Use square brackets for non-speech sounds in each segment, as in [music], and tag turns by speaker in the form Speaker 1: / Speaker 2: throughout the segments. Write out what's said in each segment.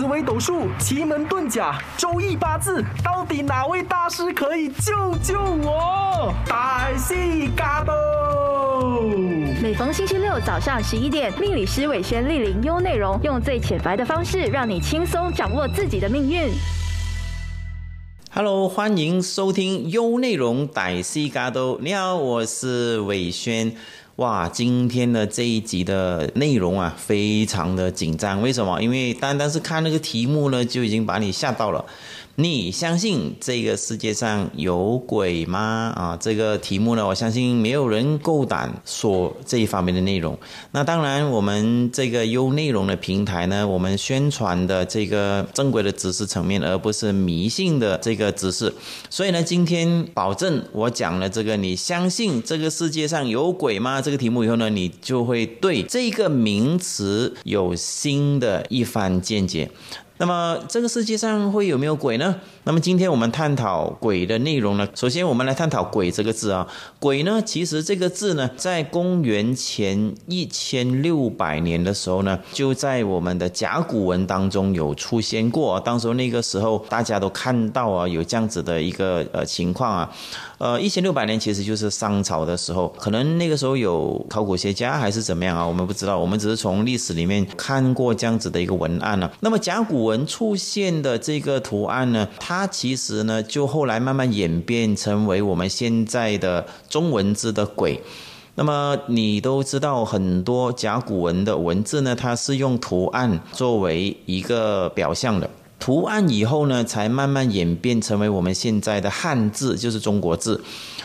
Speaker 1: 紫微斗数、奇门遁甲、周易八字，到底哪位大师可以救救我？大西嘎多。
Speaker 2: 每逢星期六早上十一点，命理师伟轩莅临优内容，用最浅白的方式，让你轻松掌握自己的命运。
Speaker 3: Hello，欢迎收听优内容歹西嘎都。你好，我是伟轩。哇，今天的这一集的内容啊，非常的紧张。为什么？因为单单是看那个题目呢，就已经把你吓到了。你相信这个世界上有鬼吗？啊，这个题目呢，我相信没有人够胆说这一方面的内容。那当然，我们这个优内容的平台呢，我们宣传的这个正规的知识层面，而不是迷信的这个知识。所以呢，今天保证我讲了这个，你相信这个世界上有鬼吗？这个题目以后呢，你就会对这个名词有新的一番见解。那么这个世界上会有没有鬼呢？那么今天我们探讨鬼的内容呢？首先我们来探讨“鬼”这个字啊。鬼呢，其实这个字呢，在公元前一千六百年的时候呢，就在我们的甲骨文当中有出现过。当时那个时候大家都看到啊，有这样子的一个呃情况啊。呃，一千六百年其实就是商朝的时候，可能那个时候有考古学家还是怎么样啊？我们不知道，我们只是从历史里面看过这样子的一个文案呢、那么甲骨文出现的这个图案呢，它其实呢就后来慢慢演变成为我们现在的中文字的“鬼”。那么你都知道，很多甲骨文的文字呢，它是用图案作为一个表象的。图案以后呢，才慢慢演变成为我们现在的汉字，就是中国字。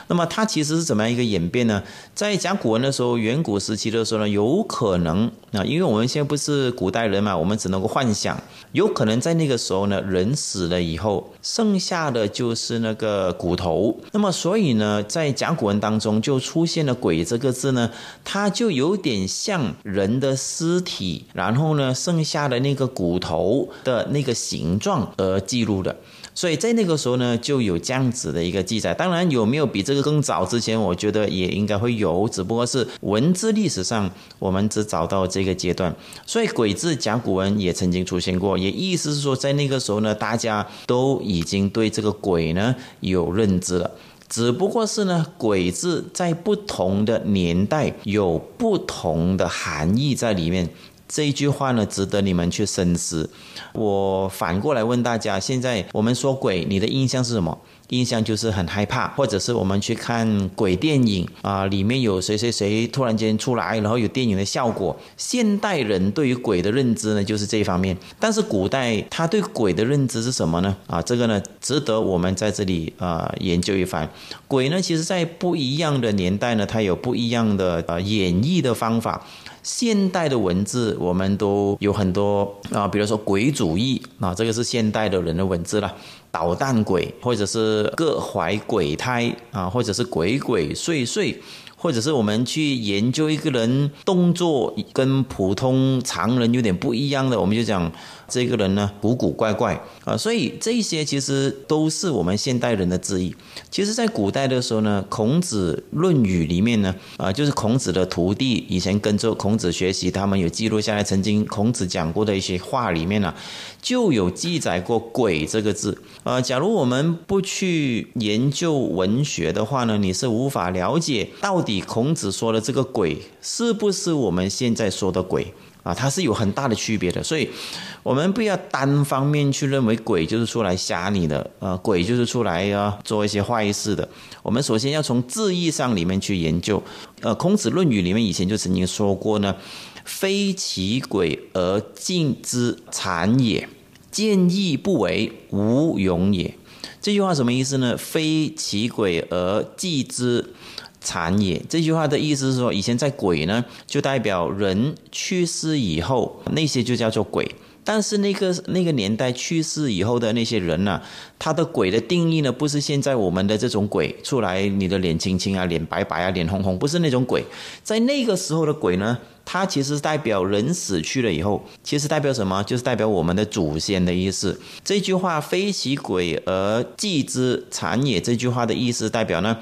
Speaker 3: 那么它其实是怎么样一个演变呢？在甲骨文的时候，远古时期的时候呢，有可能啊，因为我们现在不是古代人嘛，我们只能够幻想，有可能在那个时候呢，人死了以后，剩下的就是那个骨头。那么所以呢，在甲骨文当中就出现了“鬼”这个字呢，它就有点像人的尸体，然后呢，剩下的那个骨头的那个形形状而记录的。所以在那个时候呢，就有这样子的一个记载。当然，有没有比这个更早之前？我觉得也应该会有，只不过是文字历史上我们只找到这个阶段。所以“鬼”字甲骨文也曾经出现过，也意思是说，在那个时候呢，大家都已经对这个“鬼”呢有认知了。只不过是呢，“鬼”字在不同的年代有不同的含义在里面。这一句话呢，值得你们去深思。我反过来问大家：现在我们说鬼，你的印象是什么？印象就是很害怕，或者是我们去看鬼电影啊，里面有谁谁谁突然间出来，然后有电影的效果。现代人对于鬼的认知呢，就是这一方面。但是古代他对鬼的认知是什么呢？啊，这个呢，值得我们在这里啊研究一番。鬼呢，其实在不一样的年代呢，它有不一样的呃演绎的方法。现代的文字我们都有很多啊，比如说鬼主义啊，这个是现代的人的文字了。捣蛋鬼，或者是各怀鬼胎啊，或者是鬼鬼祟祟，或者是我们去研究一个人动作跟普通常人有点不一样的，我们就讲这个人呢古古怪怪啊。所以这些其实都是我们现代人的质疑。其实，在古代的时候呢，孔子《论语》里面呢，啊，就是孔子的徒弟以前跟着孔子学习，他们有记录下来，曾经孔子讲过的一些话里面呢、就有记载过“鬼”这个字。呃，假如我们不去研究文学的话呢，你是无法了解到底孔子说的这个“鬼”是不是我们现在说的“鬼”啊？它是有很大的区别的。所以，我们不要单方面去认为鬼就是出来吓你的，呃，鬼就是出来啊做一些坏事的。我们首先要从字义上里面去研究。呃，孔子《论语》里面以前就曾经说过呢：“非其鬼而敬之，谄也。”见义不为，无勇也。这句话什么意思呢？非其鬼而祭之，残也。这句话的意思是说，以前在鬼呢，就代表人去世以后，那些就叫做鬼。但是那个那个年代去世以后的那些人呢、他的鬼的定义呢，不是现在我们的这种鬼出来，你的脸青青啊，脸白白啊，脸红红，不是那种鬼。在那个时候的鬼呢，它其实代表人死去了以后，其实代表什么？就是代表我们的祖先的意思。这句话“非其鬼而祭之，残也”这句话的意思代表呢，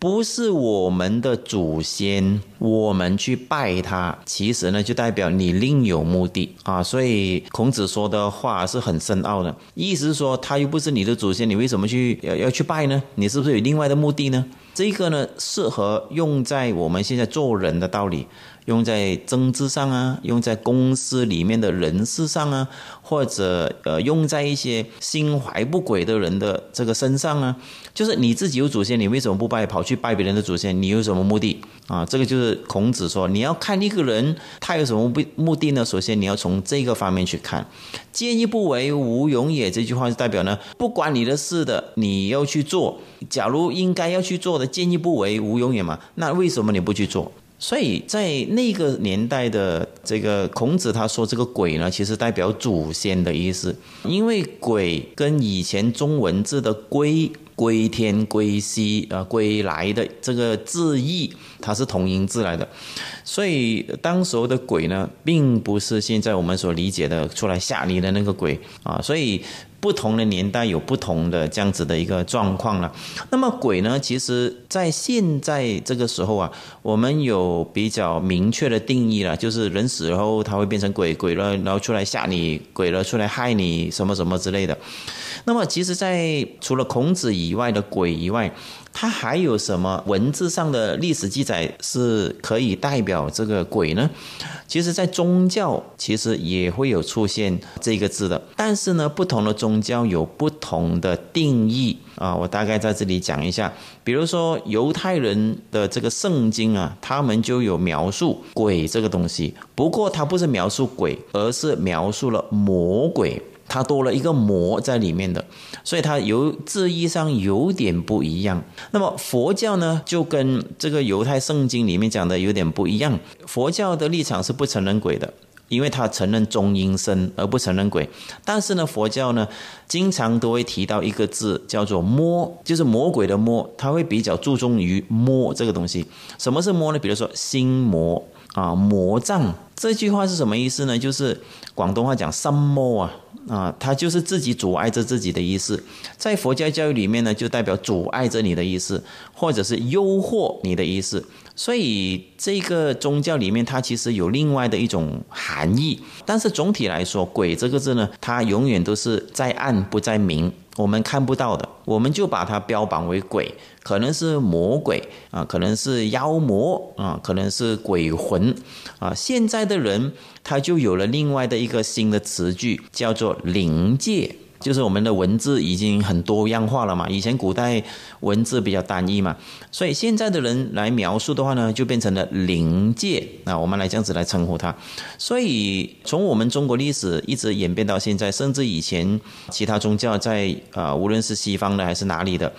Speaker 3: 不是我们的祖先，我们去拜他，其实呢就代表你另有目的啊。所以孔子说的话是很深奥的，意思是说他又不是你的祖先，你为什么去要要去拜呢？你是不是有另外的目的呢？这个呢适合用在我们现在做人的道理。用在政治上啊，用在公司里面的人事上啊，或者呃，用在一些心怀不轨的人的这个身上啊，就是你自己有祖先，你为什么不拜，跑去拜别人的祖先？你有什么目的啊？这个就是孔子说，你要看一个人他有什么目目的呢？首先你要从这个方面去看。见义不为，无勇也。这句话是代表呢，不关你的事的，你要去做。假如应该要去做的，见义不为，无勇也嘛，那为什么你不去做？所以在那个年代的这个孔子他说这个鬼呢，其实代表祖先的意思，因为鬼跟以前中文字的归归天归西啊归来的这个字义，它是同音字来的，所以当时候的鬼呢，并不是现在我们所理解的出来吓你的那个鬼啊，所以。不同的年代有不同的这样子的一个状况了。那么鬼呢？其实，在现在这个时候啊，我们有比较明确的定义了，就是人死后他会变成鬼，鬼了然后出来吓你，鬼了出来害你，什么什么之类的。那么，其实，在除了孔子以外的鬼以外，它还有什么文字上的历史记载是可以代表这个鬼呢？其实，在宗教其实也会有出现这个字的，但是呢，不同的宗教有不同的定义啊。我大概在这里讲一下，比如说犹太人的这个圣经啊，他们就有描述鬼这个东西，不过它不是描述鬼，而是描述了魔鬼。它多了一个“魔”在里面的，所以它有字义上有点不一样。那么佛教呢，就跟这个犹太圣经里面讲的有点不一样。佛教的立场是不承认鬼的，因为他承认中阴身而不承认鬼。但是呢，佛教呢，经常都会提到一个字叫做“魔”，就是魔鬼的“魔”，他会比较注重于“魔”这个东西。什么是“魔”呢？比如说心魔啊，魔障。这句话是什么意思呢？就是广东话讲“心魔”啊。啊，它就是自己阻碍着自己的意思，在佛教教育里面呢，就代表阻碍着你的意思，或者是诱惑你的意思。所以这个宗教里面，它其实有另外的一种含义。但是总体来说，“鬼”这个字呢，它永远都是在暗不在明，我们看不到的，我们就把它标榜为鬼，可能是魔鬼啊，可能是妖魔啊，可能是鬼魂啊。现在的人。他就有了另外的一个新的词句，叫做灵界。就是我们的文字已经很多样化了嘛，以前古代文字比较单一嘛，所以现在的人来描述的话呢，就变成了灵界。那我们来这样子来称呼它。所以从我们中国历史一直演变到现在，甚至以前其他宗教在啊，无论是西方的还是哪里的，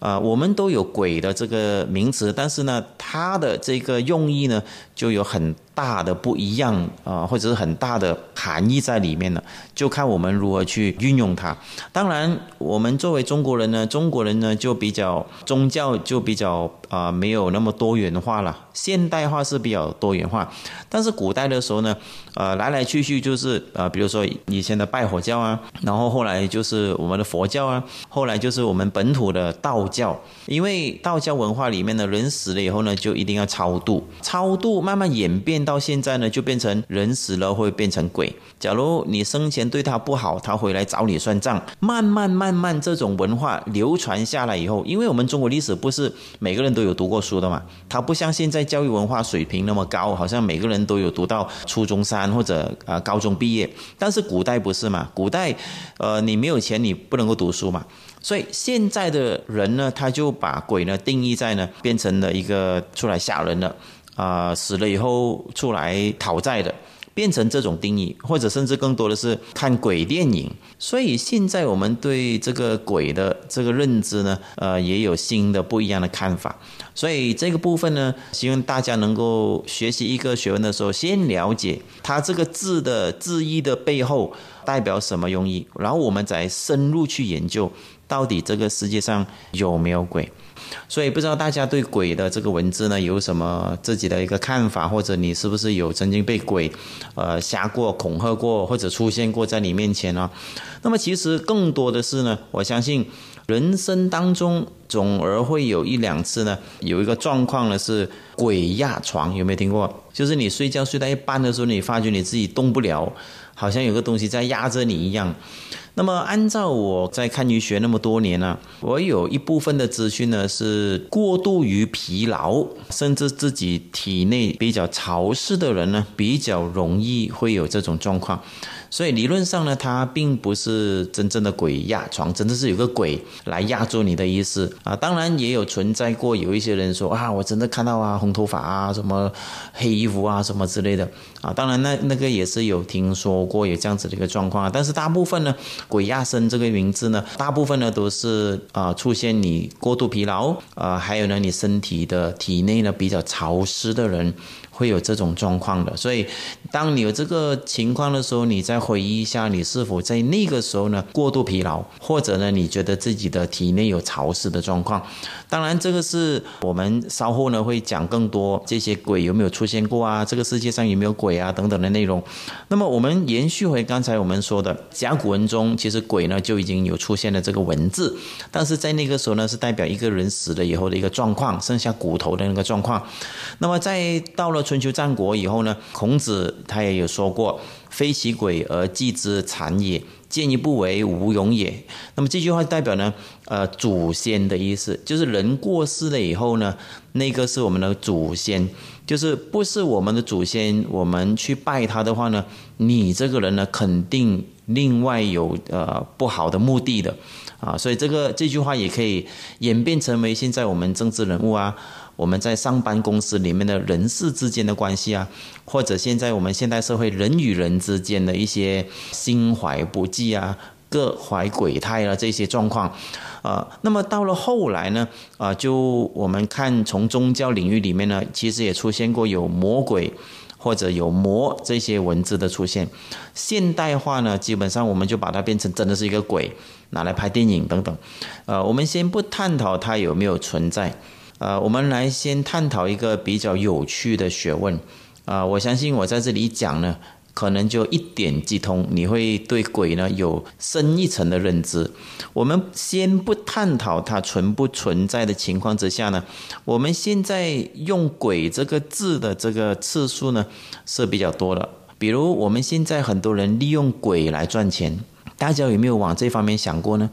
Speaker 3: 啊，我们都有鬼的这个名词，但是呢，它的这个用意呢，就有很大的不一样啊，或者是很大的含义在里面了，就看我们如何去运用它。当然，我们作为中国人呢，中国人呢就比较宗教就比较啊没有那么多元化了，现代化是比较多元化。但是古代的时候呢，呃来来去去就是呃比如说以前的拜火教啊，然后后来就是我们的佛教啊，后来就是我们本土的道道教。因为道教文化里面的人死了以后呢，就一定要超度，超度慢慢演变。到现在呢，就变成人死了会变成鬼。假如你生前对他不好，他回来找你算账。慢慢慢慢，这种文化流传下来以后，因为我们中国历史不是每个人都有读过书的嘛，它不像现在教育文化水平那么高，好像每个人都有读到初中三或者啊高中毕业。但是古代不是嘛？古代，呃，你没有钱，你不能够读书嘛。所以现在的人呢，他就把鬼呢定义在呢，变成了一个出来吓人的。啊，死了以后出来讨债的，变成这种定义，或者甚至更多的是看鬼电影。所以现在我们对这个鬼的这个认知呢，呃，也有新的不一样的看法。所以这个部分呢，希望大家能够学习一个学问的时候，先了解它这个字的字义的背后。代表什么用意，然后我们再深入去研究，到底这个世界上有没有鬼。所以不知道大家对鬼的这个文字呢有什么自己的一个看法，或者你是不是有曾经被鬼，呃吓过、恐吓过，或者出现过在你面前呢？那么其实更多的是呢，我相信人生当中总而会有一两次呢，有一个状况呢是鬼压床，有没有听过？就是你睡觉睡到一半的时候，你发觉你自己动不了，好像有个东西在压着你一样。那么，按照我在看医学那么多年呢，我有一部分的资讯呢是过度于疲劳，甚至自己体内比较潮湿的人呢，比较容易会有这种状况。所以理论上呢，它并不是真正的鬼压床，真的是有个鬼来压住你的意思啊。当然也有存在过有一些人说啊，我真的看到啊，红头发啊，什么黑衣服啊，什么之类的啊。当然那那个也是有听说过有这样子的一个状况。但是大部分呢，鬼压身这个名字呢，大部分呢都是啊出现你过度疲劳啊，还有呢你身体的体内呢比较潮湿的人。会有这种状况的，所以当你有这个情况的时候，你再回忆一下，你是否在那个时候呢过度疲劳，或者呢你觉得自己的体内有潮湿的状况？当然，这个是我们稍后呢会讲更多这些鬼有没有出现过啊，这个世界上有没有鬼啊等等的内容。那么我们延续回刚才我们说的甲骨文中，其实鬼呢就已经有出现了这个文字，但是在那个时候呢是代表一个人死了以后的一个状况，剩下骨头的那个状况。那么在到了春秋战国以后呢，孔子他也有说过：“非其鬼而祭之残也，见一不为，无勇也。”那么这句话代表呢，呃，祖先的意思，就是人过世了以后呢，那个是我们的祖先，就是不是我们的祖先，我们去拜他的话呢，你这个人呢，肯定另外有呃不好的目的的啊。所以这个这句话也可以演变成为现在我们政治人物啊。我们在上班公司里面的人事之间的关系啊，或者现在我们现代社会人与人之间的一些心怀不济啊、各怀鬼胎啊这些状况，啊，那么到了后来呢，啊，就我们看从宗教领域里面呢，其实也出现过有魔鬼或者有魔这些文字的出现。现代化呢，基本上我们就把它变成真的是一个鬼，拿来拍电影等等。呃，我们先不探讨它有没有存在。呃，我们来先探讨一个比较有趣的学问。啊，我相信我在这里讲呢，可能就一点即通，你会对鬼呢有深一层的认知。我们先不探讨它存不存在的情况之下呢，我们现在用“鬼”这个字的这个次数呢是比较多的。比如我们现在很多人利用鬼来赚钱，大家有没有往这方面想过呢？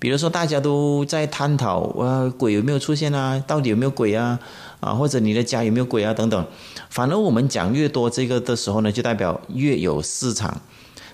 Speaker 3: 比如说，大家都在探讨，呃，鬼有没有出现啊？到底有没有鬼啊？啊，或者你的家有没有鬼啊？等等。反而我们讲越多这个的时候呢，就代表越有市场。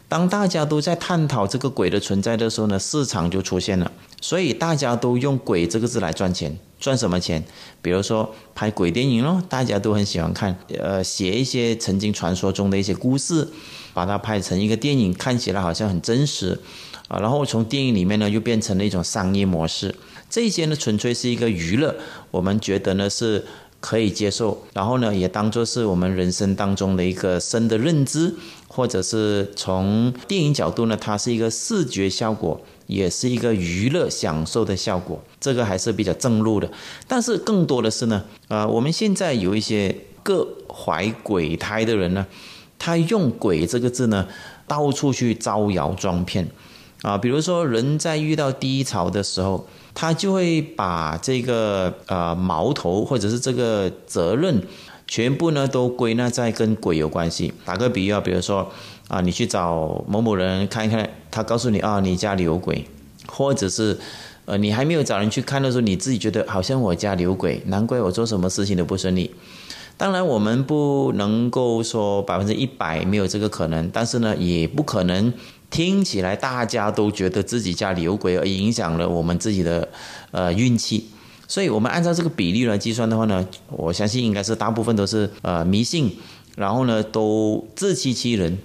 Speaker 3: 当大家都在探讨这个鬼的存在的时候呢，市场就出现了。所以大家都用“鬼”这个字来赚钱，赚什么钱？比如说拍鬼电影咯，大家都很喜欢看。呃，写一些曾经传说中的一些故事，把它拍成一个电影，看起来好像很真实。啊，然后从电影里面呢，又变成了一种商业模式。这些呢，纯粹是一个娱乐，我们觉得呢是可以接受。然后呢，也当做是我们人生当中的一个深的认知，或者是从电影角度呢，它是一个视觉效果，也是一个娱乐享受的效果。这个还是比较正路的。但是更多的是呢，啊，我们现在有一些各怀鬼胎的人呢，他用“鬼”这个字呢，到处去招摇撞骗。啊，比如说人在遇到低潮的时候，他就会把这个呃矛头或者是这个责任，全部呢都归纳在跟鬼有关系。打个比喻啊，比如说啊，你去找某某人看一看，他告诉你啊，你家里有鬼，或者是呃你还没有找人去看的时候，你自己觉得好像我家里有鬼，难怪我做什么事情都不顺利。当然，我们不能够说百分之一百没有这个可能，但是呢，也不可能。听起来大家都觉得自己家里有鬼，而影响了我们自己的呃运气，所以我们按照这个比例来计算的话呢，我相信应该是大部分都是呃迷信，然后呢都自欺欺人，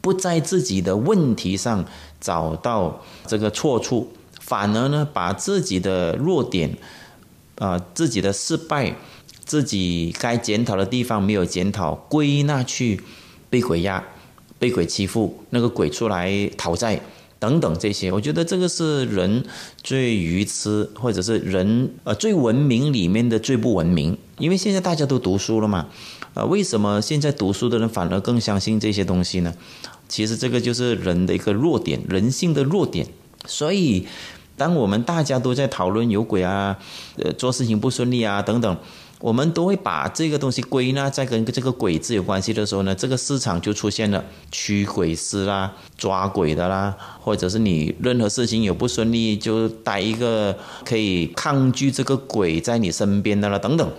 Speaker 3: 不在自己的问题上找到这个错处，反而呢把自己的弱点啊自己的失败，自己该检讨的地方没有检讨，归纳去被鬼压。被鬼欺负，那个鬼出来讨债等等这些，我觉得这个是人最愚痴，或者是人呃最文明里面的最不文明。因为现在大家都读书了嘛，呃，为什么现在读书的人反而更相信这些东西呢？其实这个就是人的一个弱点，人性的弱点。所以，当我们大家都在讨论有鬼啊，呃，做事情不顺利啊等等。我们都会把这个东西归纳在跟这个鬼字有关系的时候呢，这个市场就出现了驱鬼师啦、抓鬼的啦，或者是你任何事情有不顺利，就带一个可以抗拒这个鬼在你身边的啦等等。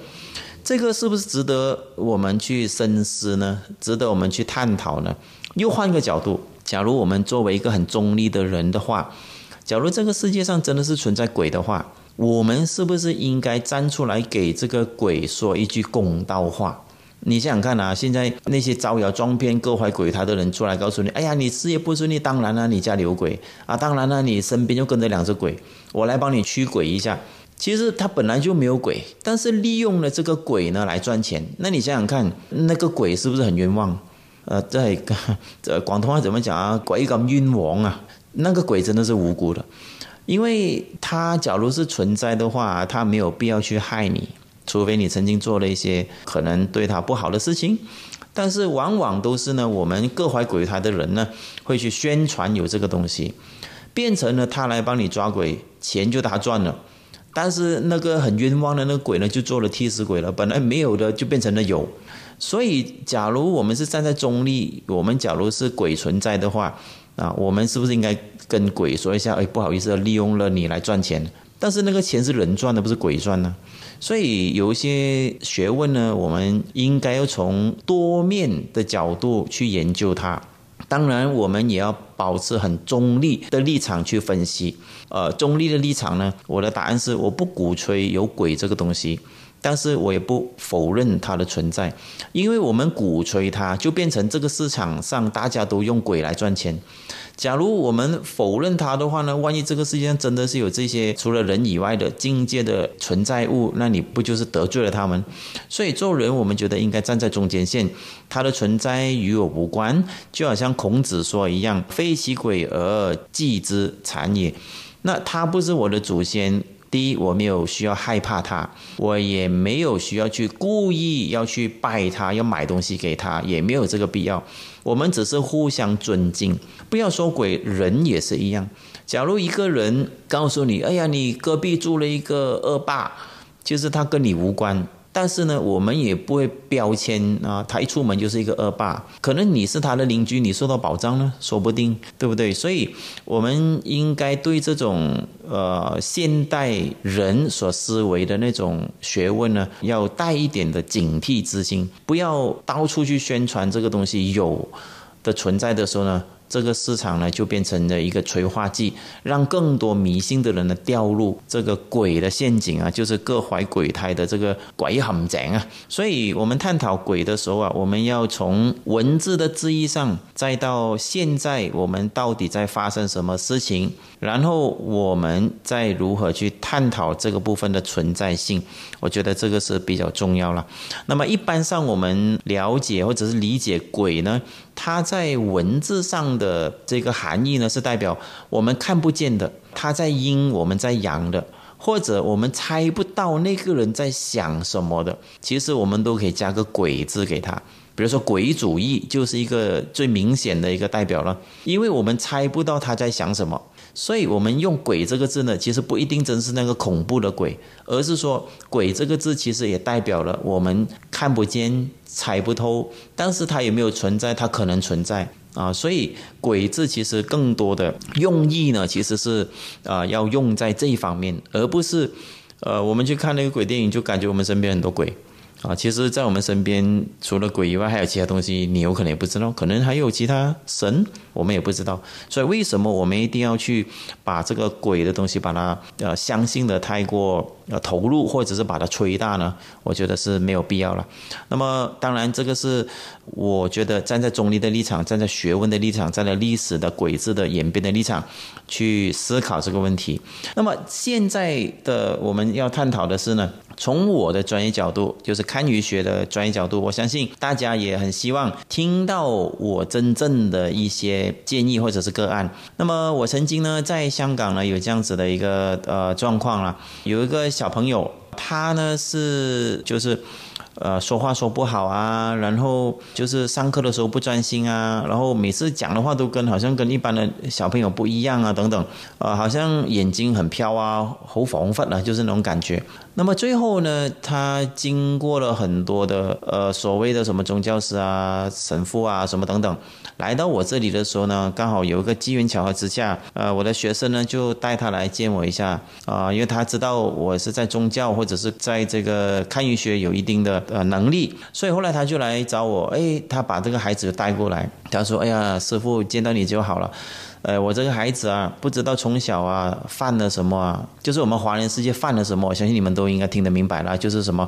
Speaker 3: 这个是不是值得我们去深思呢？值得我们去探讨呢？又换一个角度，假如我们作为一个很中立的人的话，假如这个世界上真的是存在鬼的话。我们是不是应该站出来给这个鬼说一句公道话？你想想看啊，现在那些招摇撞骗、各怀鬼胎的人出来告诉你：“哎呀，你事业不顺利，当然了，你家里有鬼啊，当然了，你身边就跟着两只鬼，我来帮你驱鬼一下。”其实他本来就没有鬼，但是利用了这个鬼呢来赚钱。那你想想看，那个鬼是不是很冤枉？呃，在 [laughs] 这广东话怎么讲啊？鬼咁冤枉啊！那个鬼真的是无辜的。因为他假如是存在的话，他没有必要去害你，除非你曾经做了一些可能对他不好的事情。但是往往都是呢，我们各怀鬼胎的人呢，会去宣传有这个东西，变成了他来帮你抓鬼，钱就他赚了。但是那个很冤枉的那个鬼呢，就做了替死鬼了，本来没有的就变成了有。所以，假如我们是站在中立，我们假如是鬼存在的话。啊，我们是不是应该跟鬼说一下？哎，不好意思，利用了你来赚钱，但是那个钱是人赚的，不是鬼赚呢。所以有一些学问呢，我们应该要从多面的角度去研究它。当然，我们也要保持很中立的立场去分析。呃，中立的立场呢，我的答案是我不鼓吹有鬼这个东西。但是我也不否认它的存在，因为我们鼓吹它，就变成这个市场上大家都用鬼来赚钱。假如我们否认它的话呢？万一这个世界上真的是有这些除了人以外的境界的存在物，那你不就是得罪了他们？所以做人，我们觉得应该站在中间线，它的存在与我无关。就好像孔子说一样：“非其鬼而祭之，残也。”那他不是我的祖先。第一，我没有需要害怕他，我也没有需要去故意要去拜他，要买东西给他，也没有这个必要。我们只是互相尊敬，不要说鬼，人也是一样。假如一个人告诉你：“哎呀，你隔壁住了一个恶霸，就是他跟你无关。”但是呢，我们也不会标签啊，他一出门就是一个恶霸。可能你是他的邻居，你受到保障呢，说不定，对不对？所以，我们应该对这种呃现代人所思维的那种学问呢，要带一点的警惕之心，不要到处去宣传这个东西有的存在的时候呢。这个市场呢，就变成了一个催化剂，让更多迷信的人呢掉入这个鬼的陷阱啊，就是各怀鬼胎的这个鬼陷阱啊。所以，我们探讨鬼的时候啊，我们要从文字的字义上，再到现在我们到底在发生什么事情，然后我们再如何去探讨这个部分的存在性，我觉得这个是比较重要了。那么，一般上我们了解或者是理解鬼呢？它在文字上的这个含义呢，是代表我们看不见的，它在阴，我们在阳的，或者我们猜不到那个人在想什么的，其实我们都可以加个鬼字给他。比如说鬼主义就是一个最明显的一个代表了，因为我们猜不到他在想什么。所以，我们用“鬼”这个字呢，其实不一定真是那个恐怖的鬼，而是说“鬼”这个字其实也代表了我们看不见、猜不透，但是它也没有存在，它可能存在啊。所以“鬼”字其实更多的用意呢，其实是啊要用在这一方面，而不是呃我们去看那个鬼电影，就感觉我们身边很多鬼。啊，其实，在我们身边，除了鬼以外，还有其他东西，你有可能也不知道，可能还有其他神，我们也不知道。所以，为什么我们一定要去把这个鬼的东西，把它呃相信的太过呃投入或者是把它吹大呢，我觉得是没有必要了。那么当然这个是我觉得站在中立的立场，站在学问的立场，站在历史的轨迹的演变的立场去思考这个问题。那么现在的我们要探讨的是呢？从我的专业角度，就是堪舆学的专业角度，我相信大家也很希望听到我真正的一些建议或者是个案。那么我曾经呢，在香港呢有这样子的一个呃状况啦，有一个小朋友，他呢是就是。呃，说话说不好啊，然后就是上课的时候不专心啊，然后每次讲的话都跟好像跟一般的小朋友不一样啊，等等，呃，好像眼睛很飘啊，好恍惚啊，就是那种感觉。那么最后呢，他经过了很多的呃所谓的什么宗教师啊、神父啊什么等等，来到我这里的时候呢，刚好有一个机缘巧合之下，呃，我的学生呢就带他来见我一下啊，因为他知道我是在宗教或者是在这个堪舆学有一定的。呃，能力，所以后来他就来找我，哎，他把这个孩子带过来，他说，哎呀，师傅见到你就好了。呃，我这个孩子啊，不知道从小啊犯了什么啊，就是我们华人世界犯了什么，我相信你们都应该听得明白了，就是什么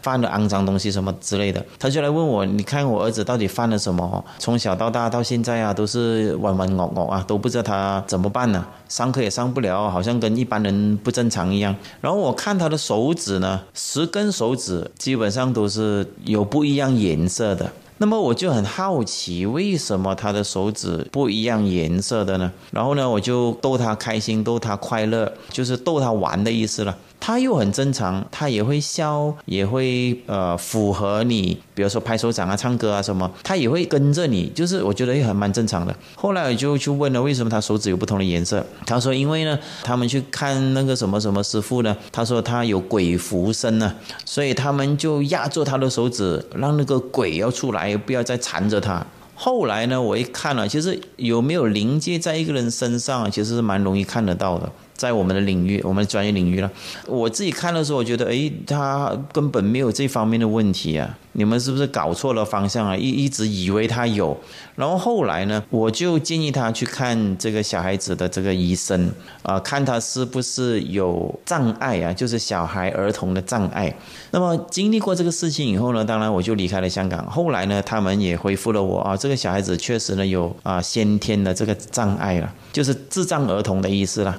Speaker 3: 犯了肮脏东西什么之类的。他就来问我，你看我儿子到底犯了什么？从小到大到现在啊，都是弯弯恶恶啊，都不知道他怎么办呢？上课也上不了，好像跟一般人不正常一样。然后我看他的手指呢，十根手指基本上都是有不一样颜色的。那么我就很好奇，为什么他的手指不一样颜色的呢？然后呢，我就逗他开心，逗他快乐，就是逗他玩的意思了。他又很正常，他也会笑，也会呃符合你，比如说拍手掌啊、唱歌啊什么，他也会跟着你，就是我觉得也很蛮正常的。后来我就去问了，为什么他手指有不同的颜色？他说因为呢，他们去看那个什么什么师傅呢，他说他有鬼附身呢，所以他们就压住他的手指，让那个鬼要出来，不要再缠着他。后来呢，我一看了，其实有没有灵界在一个人身上，其实是蛮容易看得到的。在我们的领域，我们的专业领域了。我自己看的时候，我觉得，哎，他根本没有这方面的问题啊。你们是不是搞错了方向啊？一一直以为他有，然后后来呢，我就建议他去看这个小孩子的这个医生啊，看他是不是有障碍啊，就是小孩儿童的障碍。那么经历过这个事情以后呢，当然我就离开了香港。后来呢，他们也回复了我啊，这个小孩子确实呢有啊先天的这个障碍了，就是智障儿童的意思了。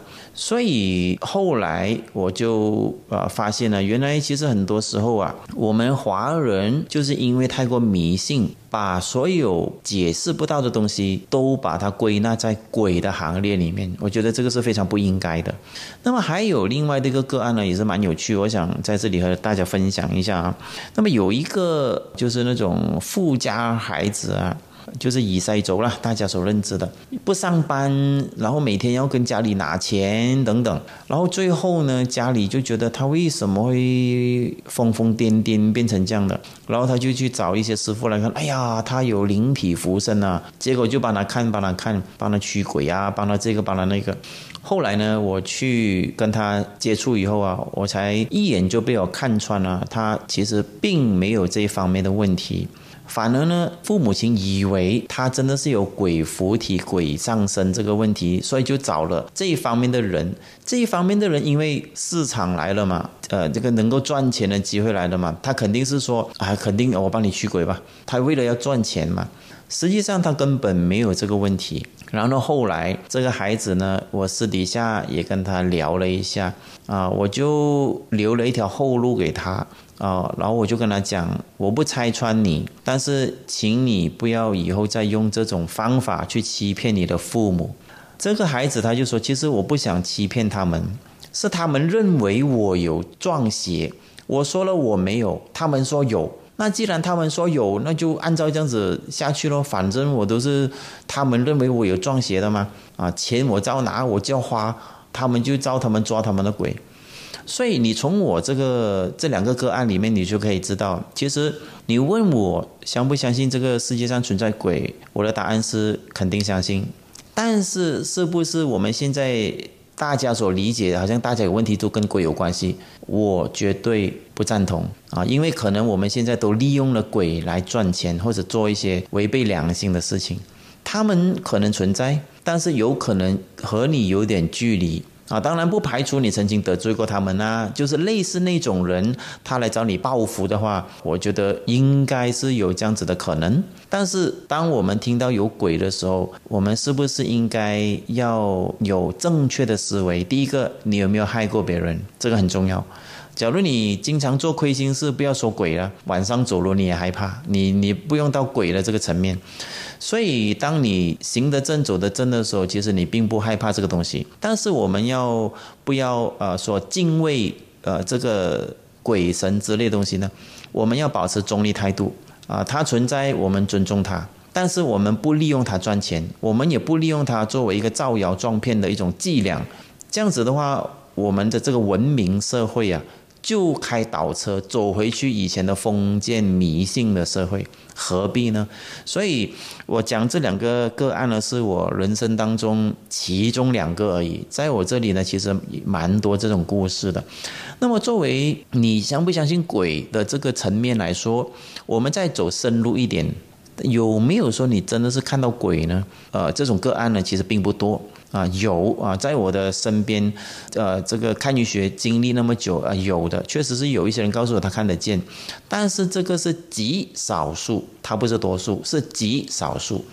Speaker 3: 所以后来我就啊发现了，原来其实很多时候啊，我们华人。就是因为太过迷信，把所有解释不到的东西都把它归纳在鬼的行列里面，我觉得这个是非常不应该的。那么还有另外的一个个案呢，也是蛮有趣，我想在这里和大家分享一下啊。那么有一个就是那种富家孩子啊。就是以塞族了，大家所认知的，不上班，然后每天要跟家里拿钱等等，然后最后呢，家里就觉得他为什么会疯疯癫癫变成这样的，然后他就去找一些师傅来看，哎呀，他有灵体附身啊，结果就帮他看，帮他看，帮他驱鬼啊，帮他这个，帮他那个。后来呢，我去跟他接触以后啊，我才一眼就被我看穿了，他其实并没有这方面的问题。反而呢，父母亲以为他真的是有鬼附体、鬼上身这个问题，所以就找了这一方面的人。这一方面的人，因为市场来了嘛，呃，这个能够赚钱的机会来了嘛，他肯定是说啊，肯定我帮你驱鬼吧。他为了要赚钱嘛，实际上他根本没有这个问题。然后后来这个孩子呢，我私底下也跟他聊了一下啊，我就留了一条后路给他。啊，然后我就跟他讲，我不拆穿你，但是请你不要以后再用这种方法去欺骗你的父母。这个孩子他就说，其实我不想欺骗他们，是他们认为我有撞邪，我说了我没有，他们说有。那既然他们说有，那就按照这样子下去咯。反正我都是他们认为我有撞邪的嘛，啊，钱我照拿，我就要花，他们就照他们抓他们的鬼。所以你从我这个这两个个案里面，你就可以知道，其实你问我相不相信这个世界上存在鬼，我的答案是肯定相信。但是是不是我们现在大家所理解，好像大家有问题都跟鬼有关系？我绝对不赞同啊！因为可能我们现在都利用了鬼来赚钱，或者做一些违背良心的事情。他们可能存在，但是有可能和你有点距离。啊，当然不排除你曾经得罪过他们啊，就是类似那种人，他来找你报复的话，我觉得应该是有这样子的可能。但是当我们听到有鬼的时候，我们是不是应该要有正确的思维？第一个，你有没有害过别人？这个很重要。假如你经常做亏心事，不要说鬼了，晚上走路你也害怕，你你不用到鬼的这个层面。所以，当你行得正、走得正的时候，其实你并不害怕这个东西。但是，我们要不要呃说敬畏呃这个鬼神之类东西呢？我们要保持中立态度啊，它存在，我们尊重它，但是我们不利用它赚钱，我们也不利用它作为一个造谣撞骗的一种伎俩。这样子的话，我们的这个文明社会啊。就开倒车走回去以前的封建迷信的社会，何必呢？所以我讲这两个个案呢，是我人生当中其中两个而已。在我这里呢，其实蛮多这种故事的。那么，作为你相不相信鬼的这个层面来说，我们再走深入一点，有没有说你真的是看到鬼呢？呃，这种个案呢，其实并不多。啊，有啊，在我的身边，呃，这个看医学经历那么久啊，有的确实是有一些人告诉我他看得见，但是这个是极少数，它不是多数，是极少数。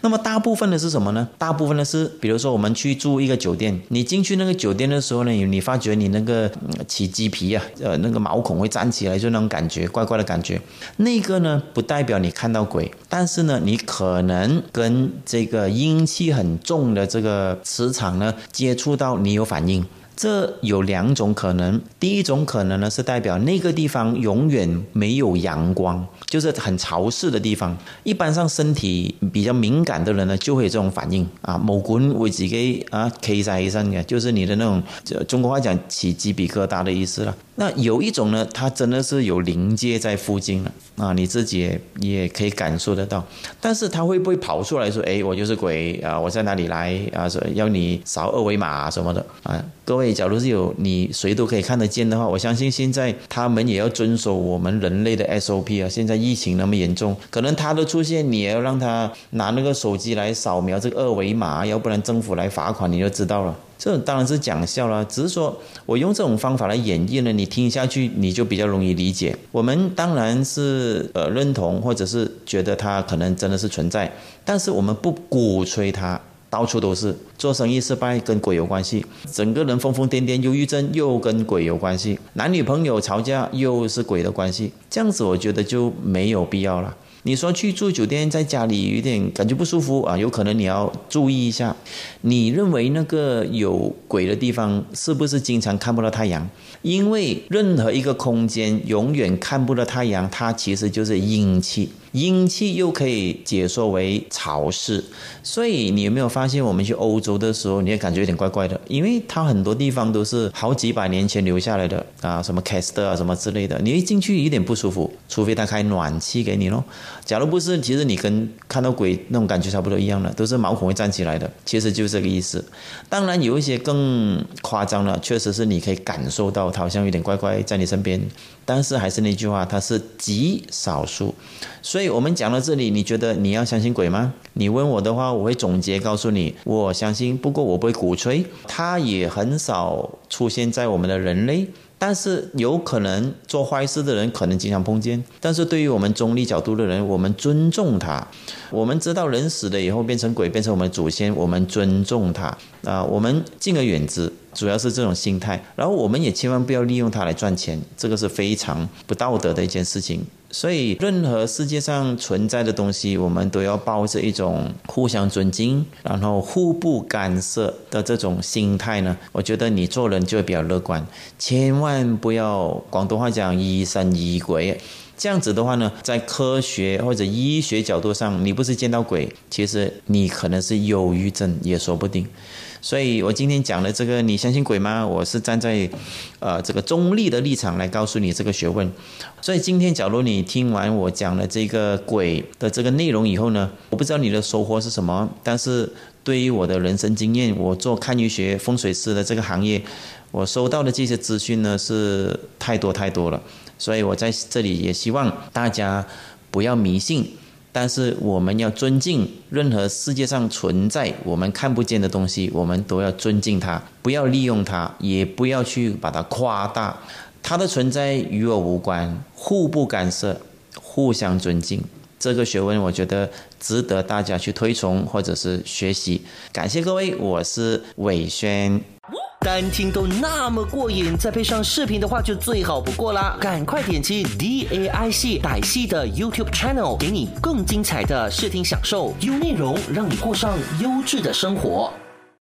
Speaker 3: 那么大部分的是什么呢？大部分的是，比如说我们去住一个酒店，你进去那个酒店的时候呢，你发觉你那个起鸡皮啊，呃，那个毛孔会站起来，就那种感觉，怪怪的感觉。那个呢，不代表你看到鬼，但是呢，你可能跟这个阴气很重的这个。磁场呢，接触到你有反应，这有两种可能。第一种可能呢，是代表那个地方永远没有阳光，就是很潮湿的地方。一般上身体比较敏感的人呢，就会有这种反应啊，某管会自己啊起在身嘅，就是你的那种中国话讲起鸡皮疙瘩的意思了。那有一种呢，它真的是有灵界在附近了啊，你自己也也可以感受得到。但是它会不会跑出来说，哎，我就是鬼啊，我在哪里来啊？说要你扫二维码什么的啊？各位，假如是有你谁都可以看得见的话，我相信现在他们也要遵守我们人类的 SOP 啊。现在疫情那么严重，可能他的出现，你也要让他拿那个手机来扫描这个二维码，要不然政府来罚款，你就知道了。这当然是讲笑了，只是说我用这种方法来演绎呢，你听下去你就比较容易理解。我们当然是呃认同，或者是觉得它可能真的是存在，但是我们不鼓吹它，到处都是做生意失败跟鬼有关系，整个人疯疯癫癫、忧郁症又跟鬼有关系，男女朋友吵架又是鬼的关系，这样子我觉得就没有必要了。你说去住酒店，在家里有点感觉不舒服啊，有可能你要注意一下。你认为那个有鬼的地方是不是经常看不到太阳？因为任何一个空间永远看不到太阳，它其实就是阴气。阴气又可以解说为潮湿，所以你有没有发现，我们去欧洲的时候，你也感觉有点怪怪的，因为它很多地方都是好几百年前留下来的啊，什么凯斯特啊，什么之类的，你一进去有点不舒服，除非他开暖气给你咯。假如不是，其实你跟看到鬼那种感觉差不多一样的，都是毛孔会站起来的，其实就是这个意思。当然有一些更夸张了，确实是你可以感受到它好像有点怪怪在你身边，但是还是那句话，它是极少数。所以所以我们讲到这里，你觉得你要相信鬼吗？你问我的话，我会总结告诉你，我相信，不过我不会鼓吹，它也很少出现在我们的人类。但是有可能做坏事的人可能经常碰见，但是对于我们中立角度的人，我们尊重他。我们知道人死了以后变成鬼，变成我们祖先，我们尊重他啊，我们敬而远之，主要是这种心态。然后我们也千万不要利用它来赚钱，这个是非常不道德的一件事情。所以，任何世界上存在的东西，我们都要抱着一种互相尊敬，然后互不干涉的这种心态呢。我觉得你做人就会比较乐观，千万不要广东话讲疑神疑鬼。这样子的话呢，在科学或者医学角度上，你不是见到鬼，其实你可能是忧郁症也说不定。所以我今天讲的这个，你相信鬼吗？我是站在，呃，这个中立的立场来告诉你这个学问。所以今天，假如你听完我讲了这个鬼的这个内容以后呢，我不知道你的收获是什么，但是对于我的人生经验，我做看医学风水师的这个行业，我收到的这些资讯呢是太多太多了。所以我在这里也希望大家不要迷信。但是我们要尊敬任何世界上存在我们看不见的东西，我们都要尊敬它，不要利用它，也不要去把它夸大。它的存在与我无关，互不干涉，互相尊敬。这个学问，我觉得值得大家去推崇或者是学习。感谢各位，我是伟轩。
Speaker 4: 单听都那么过瘾，再配上视频的话就最好不过啦！赶快点击 D A I C 歹戏的 YouTube Channel，给你更精彩的视听享受，优内容让你过上优质的生活。